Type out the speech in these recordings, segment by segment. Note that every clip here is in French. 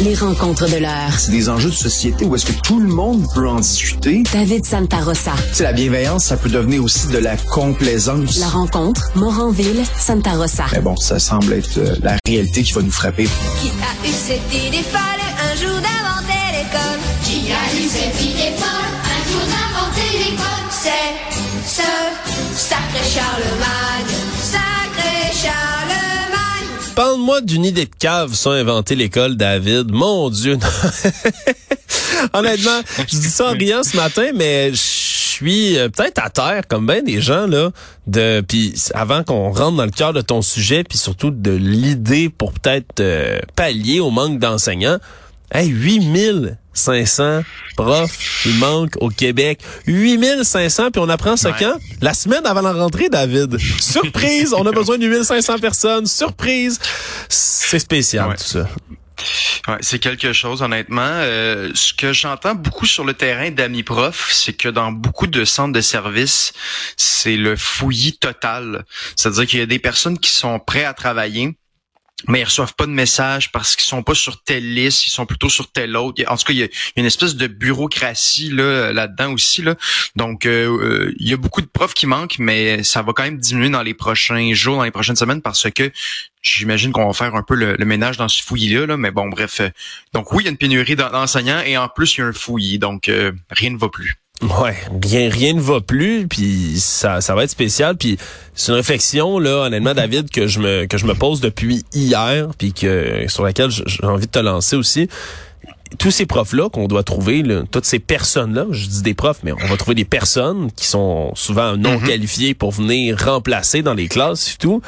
les rencontres de l'heure. C'est des enjeux de société où est-ce que tout le monde peut en discuter. David Santarossa. C'est la bienveillance, ça peut devenir aussi de la complaisance. La rencontre, Moranville, Santarossa. Mais bon, ça semble être euh, la réalité qui va nous frapper. Qui a eu cette idée? Folle un jour d'inventer D'une idée de cave sans inventer l'école, David. Mon Dieu. non. Honnêtement, je dis ça en riant ce matin, mais je suis euh, peut-être à terre, comme bien des gens, là, de puis avant qu'on rentre dans le cœur de ton sujet, puis surtout de l'idée pour peut-être euh, pallier au manque d'enseignants. Hey, 8500 profs qui manquent au Québec. 8500, puis on apprend ça quand? La semaine avant la rentrée, David. Surprise! on a besoin de 8500 personnes. Surprise! C'est spécial, Ouais. tout ça. Ouais, c'est quelque chose, honnêtement. Euh, ce que j'entends beaucoup sur le terrain d'amis profs, c'est que dans beaucoup de centres de services, c'est le fouillis total. C'est-à-dire qu'il y a des personnes qui sont prêtes à travailler, mais ils reçoivent pas de message parce qu'ils sont pas sur telle liste, ils sont plutôt sur telle autre. En tout cas, il y a, une espèce de bureaucratie là là-dedans aussi là. Donc euh, euh, il y a beaucoup de profs qui manquent, mais ça va quand même diminuer dans les prochains jours, dans les prochaines semaines parce que j'imagine qu'on va faire un peu le, ménage dans ce fouillis-là. Là, mais bon, bref. euh, donc oui, il y a une pénurie d'en- d'enseignants et en plus il y a un fouillis, donc rien ne va plus. Ouais, rien, rien ne va plus, puis ça, ça va être spécial. Puis c'est une réflexion là, honnêtement, David, que je me que je me pose depuis hier, puis que sur laquelle j'ai envie de te lancer aussi. Tous ces profs-là qu'on doit trouver, là, toutes ces personnes-là, je dis des profs, mais on va trouver des personnes qui sont souvent non qualifiées pour venir remplacer dans les classes et tout.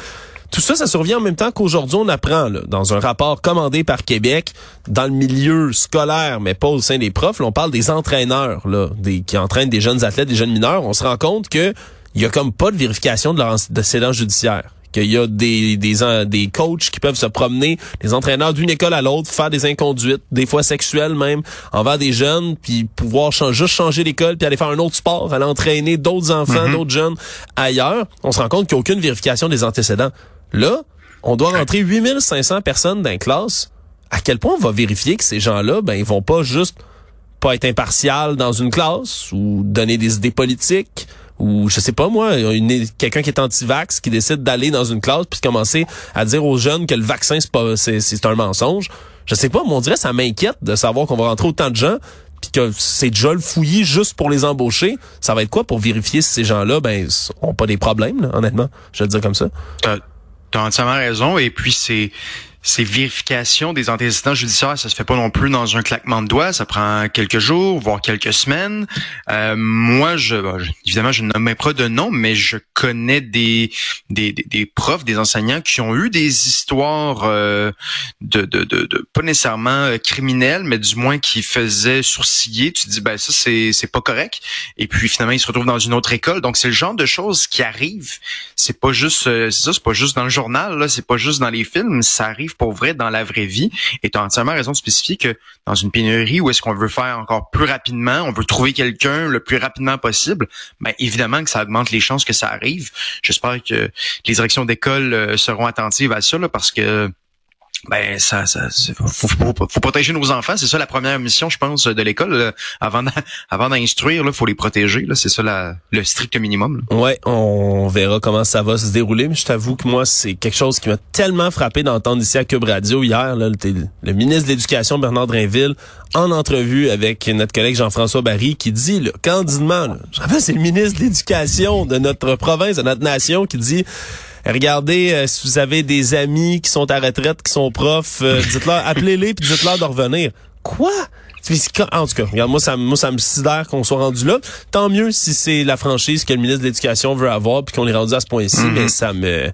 Tout ça, ça survient en même temps qu'aujourd'hui, on apprend, là, dans un rapport commandé par Québec, dans le milieu scolaire, mais pas au sein des profs, là, on parle des entraîneurs là, des, qui entraînent des jeunes athlètes, des jeunes mineurs. On se rend compte que il y a comme pas de vérification de leur antécédent judiciaire. Qu'il y a des, des, des coachs qui peuvent se promener, des entraîneurs d'une école à l'autre, faire des inconduites, des fois sexuelles même, envers des jeunes, puis pouvoir juste changer d'école, puis aller faire un autre sport, aller entraîner d'autres enfants, d'autres jeunes ailleurs. On se rend compte qu'il n'y a aucune vérification des antécédents. Là, on doit rentrer 8500 personnes dans une classe. À quel point on va vérifier que ces gens-là, ben, ils vont pas juste pas être impartial dans une classe ou donner des idées politiques ou je sais pas moi, quelqu'un qui est anti-vax qui décide d'aller dans une classe puis commencer à dire aux jeunes que le vaccin c'est pas c'est, un mensonge. Je sais pas, mais on dirait ça m'inquiète de savoir qu'on va rentrer autant de gens puis que c'est déjà le fouillis juste pour les embaucher. Ça va être quoi pour vérifier si ces gens-là ben ont pas des problèmes honnêtement, je vais le dire comme ça. T'as t'as entièrement raison. Et puis, c'est ces vérifications des antécédents judiciaires, ça se fait pas non plus dans un claquement de doigts. Ça prend quelques jours, voire quelques semaines. Euh, moi, je, bon, je- évidemment, je ne nomme pas de nom, mais je connais des, des, des, des profs, des enseignants qui ont eu des histoires euh, de, de, de, de- pas nécessairement euh, criminelles, mais du moins qui faisaient sourciller. Tu te dis, ben ça, c'est c'est pas correct. Et puis finalement, ils se retrouvent dans une autre école. Donc c'est le genre de choses qui arrivent. C'est pas juste, euh, c'est ça, c'est pas juste dans le journal, là, c'est pas juste dans les films. Ça arrive pour vrai dans la vraie vie. Et tu as entièrement raison de spécifier que dans une pénurie où est-ce qu'on veut faire encore plus rapidement, on veut trouver quelqu'un le plus rapidement possible, ben évidemment que ça augmente les chances que ça arrive. J'espère que les directions d'école euh, seront attentives à ça, là, parce que ben ça, ça faut, faut, faut- protéger nos enfants, c'est ça la première mission, je pense, de l'école. là. Avant avant d'instruire, là, faut les protéger. Là, c'est ça la, le strict minimum. là. Ouais, on verra comment ça va se dérouler, mais je t'avoue que moi, c'est quelque chose qui m'a tellement frappé d'entendre ici à Cube Radio hier, là, le, le ministre de l'Éducation, Bernard Drinville, en entrevue avec notre collègue Jean-François Barry, qui dit, là, candidement, là, je rappelle, c'est le ministre de l'Éducation de notre province, de notre nation, qui dit, Regardez, euh, si vous avez des amis qui sont à retraite, qui sont profs, euh, dites-leur, appelez-les puis dites-leur de revenir. Quoi? En tout cas, regarde, moi, ça, me- moi, ça me sidère qu'on soit rendu là. Tant mieux si c'est la franchise que le ministre de l'Éducation veut avoir puis qu'on est rendu à ce point-ci, mais ça me...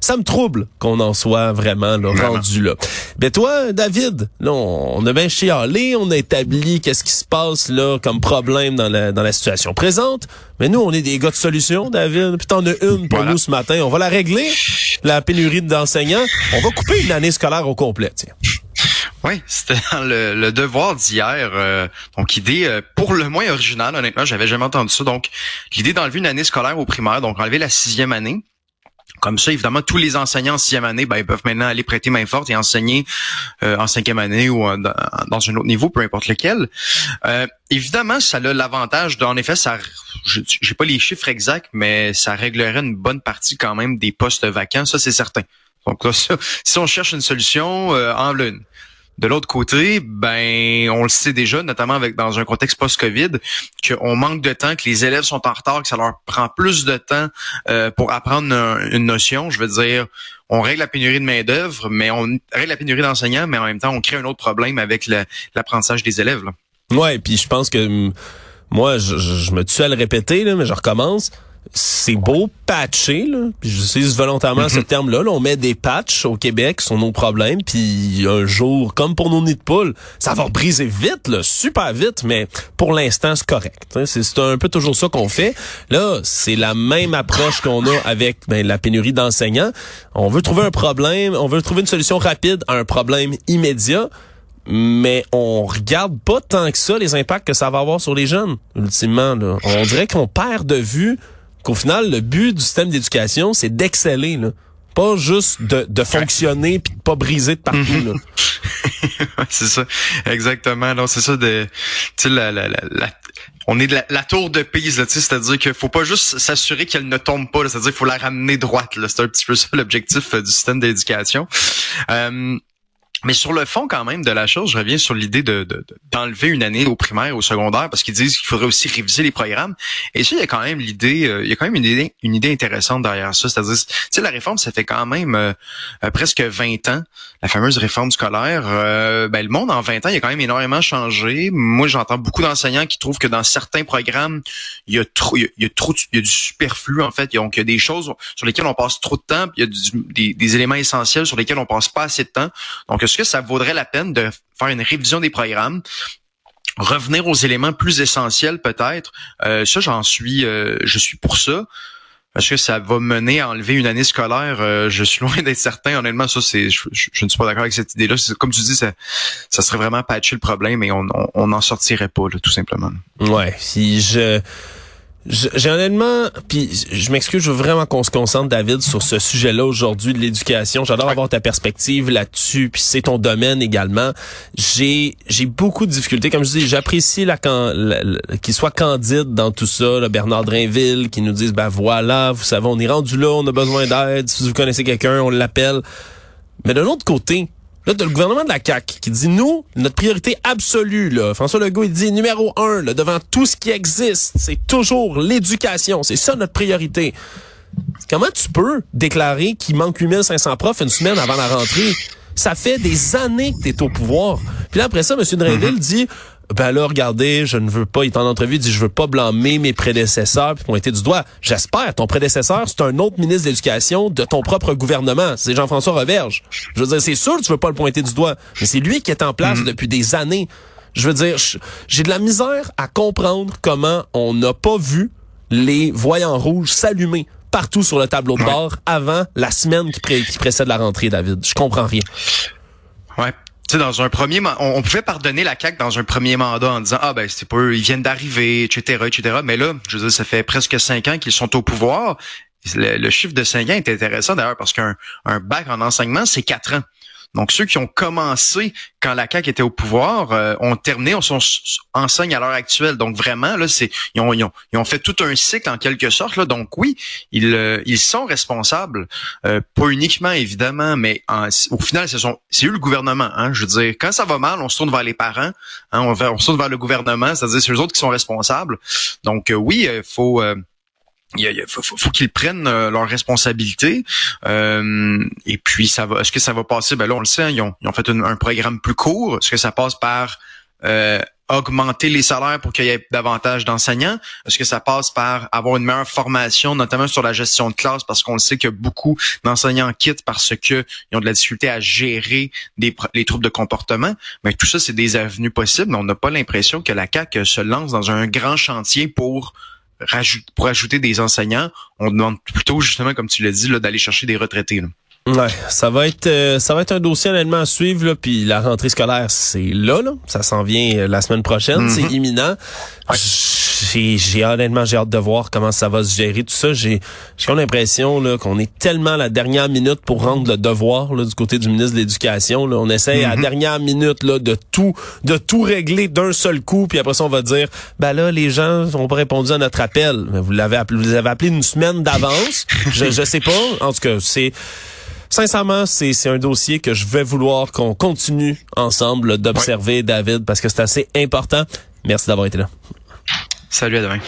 Ça me trouble qu'on en soit vraiment, là, rendu là. Ben toi, David, là, on, on a bien chialé, on a établi qu'est-ce qui se passe là comme problème dans la, dans la situation présente. Mais nous, on est des gars de solution, David. Puis t'en as une pour Voilà. nous ce matin. On va la régler, la pénurie d'enseignants. On va couper une année scolaire au complet. Tiens. Oui, c'était dans le, le devoir d'hier. euh, donc, idée euh, pour le moins originale, honnêtement, j'avais jamais entendu ça. Donc, l'idée d'enlever une année scolaire au primaire, donc enlever la sixième année. Comme ça, évidemment, tous les enseignants en sixième année, ben, ils peuvent maintenant aller prêter main forte et enseigner euh, en cinquième année ou dans, un autre niveau, peu importe lequel. Euh, évidemment, ça a l'avantage, en effet, ça, j'ai pas les chiffres exacts, mais ça réglerait une bonne partie quand même des postes vacants, ça c'est certain. Donc là, si on cherche une solution euh, en lune, de l'autre côté, ben on le sait déjà, notamment avec dans un contexte post-Covid, qu'on manque de temps, que les élèves sont en retard, que ça leur prend plus de temps euh, pour apprendre une, notion. Je veux dire, on règle la pénurie de main d'œuvre, mais on règle la pénurie d'enseignants, mais en même temps, on crée un autre problème avec l'apprentissage des élèves. Là. Ouais, puis je pense que moi, je, je, me tue à le répéter, là, mais je recommence c'est beau patcher, là. J'utilise volontairement ce mhm. terme-là. On met des patchs au Québec sur nos problèmes, puis un jour, comme pour nos nids de poules, ça va briser vite, là, super vite, mais pour l'instant, c'est correct. C'est un peu toujours ça qu'on fait. Là, c'est la même approche qu'on a avec ben, la pénurie d'enseignants. On veut trouver un problème, on veut trouver une solution rapide à un problème immédiat mais on regarde pas tant que ça les impacts que ça va avoir sur les jeunes, ultimement. Là. On dirait qu'on perd de vue qu'au final, le but du système d'éducation, c'est d'exceller, là. Pas juste de, de fonctionner puis de pas briser de partout, là. c'est ça, exactement. Non, c'est ça de, tu sais, la, la, la, on est de la, tour de Pise, c'est-à-dire qu'il faut pas juste s'assurer qu'elle ne tombe pas, c'est-à-dire qu'il faut la ramener droite. C'est un petit peu ça l'objectif euh, du système d'éducation. Euh, mais sur le fond, quand même, de la chose, je reviens sur l'idée de, d'enlever une année au primaire, au secondaire, parce qu'ils disent qu'il faudrait aussi réviser les programmes. Et ça, il y a quand même l'idée, euh, il y a quand même une idée, une idée intéressante derrière ça. C'est-à-dire, tu sais, la réforme, ça fait quand même euh, euh, presque 20 ans, la fameuse réforme scolaire. ben, le monde en 20 ans, il a quand même énormément changé. Moi, j'entends beaucoup d'enseignants qui trouvent que dans certains programmes, il y a trop, il y a, trop, il y a du superflu en fait. Donc, il y a des choses sur lesquelles on passe trop de temps, puis il y a des, des éléments essentiels sur lesquels on passe pas assez de temps. Donc, est-ce que ça vaudrait la peine de faire une révision des programmes? revenir aux éléments plus essentiels peut-être? Euh, ça, j'en suis, euh, je suis pour ça. Est-ce que ça va mener à enlever une année scolaire? Euh, je suis loin d'être certain. Honnêtement, ça, c'est, je, ne suis pas d'accord avec cette idée-là. Comme tu dis, ça, ça serait vraiment patcher le problème et on n'en sortirait pas, tout simplement. Ouais. Si je j'ai honnêtement, puis je m'excuse, je veux vraiment qu'on se concentre, David, sur ce sujet-là aujourd'hui de l'éducation. J'adore avoir ta perspective là-dessus, puis c'est ton domaine également. J'ai j'ai beaucoup de difficultés, comme je dis, j'apprécie la, qu'il soit candide dans tout ça, là, Bernard Drainville, qui nous dise, ben voilà, vous savez, on est rendu là, on a besoin d'aide. Si vous connaissez quelqu'un, on l'appelle. Mais d'un autre côté, Là, t'as le gouvernement de la CAQ qui dit, nous, notre priorité absolue, là, François Legault, il dit numéro un, là, devant tout ce qui existe, c'est toujours l'éducation. C'est ça notre priorité. Comment tu peux déclarer qu'il manque 8500 profs une semaine avant la rentrée? Ça fait des années que tu es au pouvoir. Puis là, après ça, M. Drainville mm-hmm. dit, ben là, regardez, je ne veux pas, il est en entrevue, il dit, je veux pas blâmer mes prédécesseurs puis pointer du doigt. J'espère, ton prédécesseur, c'est un autre ministre de l'Éducation de ton propre gouvernement. C'est Jean-François Reverge. Je veux dire, c'est sûr que tu veux pas le pointer du doigt, mais c'est lui qui est en place mm-hmm. depuis des années. Je veux dire, j'ai de la misère à comprendre comment on n'a pas vu les voyants rouges s'allumer partout sur le tableau de bord avant la semaine qui, qui précède la rentrée, David. Je comprends rien. Ouais, sais, dans un premier, on, pouvait pardonner la CAQ dans un premier mandat en disant ah ben c'est pas eux, ils viennent d'arriver, etc., etc. Mais là, je veux dire, ça fait presque cinq ans qu'ils sont au pouvoir. Le, chiffre de cinq ans est intéressant d'ailleurs parce qu'un un bac en enseignement c'est quatre ans. Donc, ceux qui ont commencé quand la CAQ était au pouvoir euh, ont terminé, on sont, enseigne à l'heure actuelle. Donc, vraiment, là, c'est ils ont, ils, ont, fait tout un cycle en quelque sorte. Là. Donc, oui, ils, euh, ils sont responsables, euh, pas uniquement, évidemment, mais au final, c'est eux le gouvernement. Hein, je veux dire, quand ça va mal, on se tourne vers les parents, hein, on, se tourne vers le gouvernement, c'est-à-dire c'est eux autres qui sont responsables. Donc, oui, il faut il, faut, faut, qu'ils prennent euh, leurs responsabilités. Euh, et puis, ça va. Est-ce que ça va passer? Ben là, on le sait. Hein, ils, ont, ils, ont, fait un, programme plus court. Est-ce que ça passe par euh, augmenter les salaires pour qu'il y ait davantage d'enseignants? Est-ce que ça passe par avoir une meilleure formation, notamment sur la gestion de classe, parce qu'on le sait que beaucoup d'enseignants quittent parce que ils ont de la difficulté à gérer des, les troubles de comportement. Mais tout ça, c'est des avenues possibles. On n'a pas l'impression que la CAC se lance dans un grand chantier pour pour ajouter des enseignants, on demande plutôt justement, comme tu l'as dit, d'aller chercher des retraités. Ouais, ça va être euh, ça va être un dossier honnêtement à suivre là, puis la rentrée scolaire c'est là là, ça s'en vient euh, la semaine prochaine, c'est mm-hmm. imminent. J'ai, j'ai honnêtement j'ai hâte de voir comment ça va se gérer tout ça. J'ai j'ai l'impression là qu'on est tellement à la dernière minute pour rendre le devoir là, du côté du ministre de l'Éducation. Là. On essaye à la dernière minute là de tout de tout régler d'un seul coup, puis après ça on va dire ben là les gens ont pas répondu à notre appel. Mais vous l'avez appelé, vous les avez appelé une semaine d'avance. je je sais pas. En tout cas c'est Sincèrement, c'est c'est un dossier que je vais vouloir qu'on continue ensemble d'observer, David, parce que c'est assez important. Merci d'avoir été là. Salut, à demain.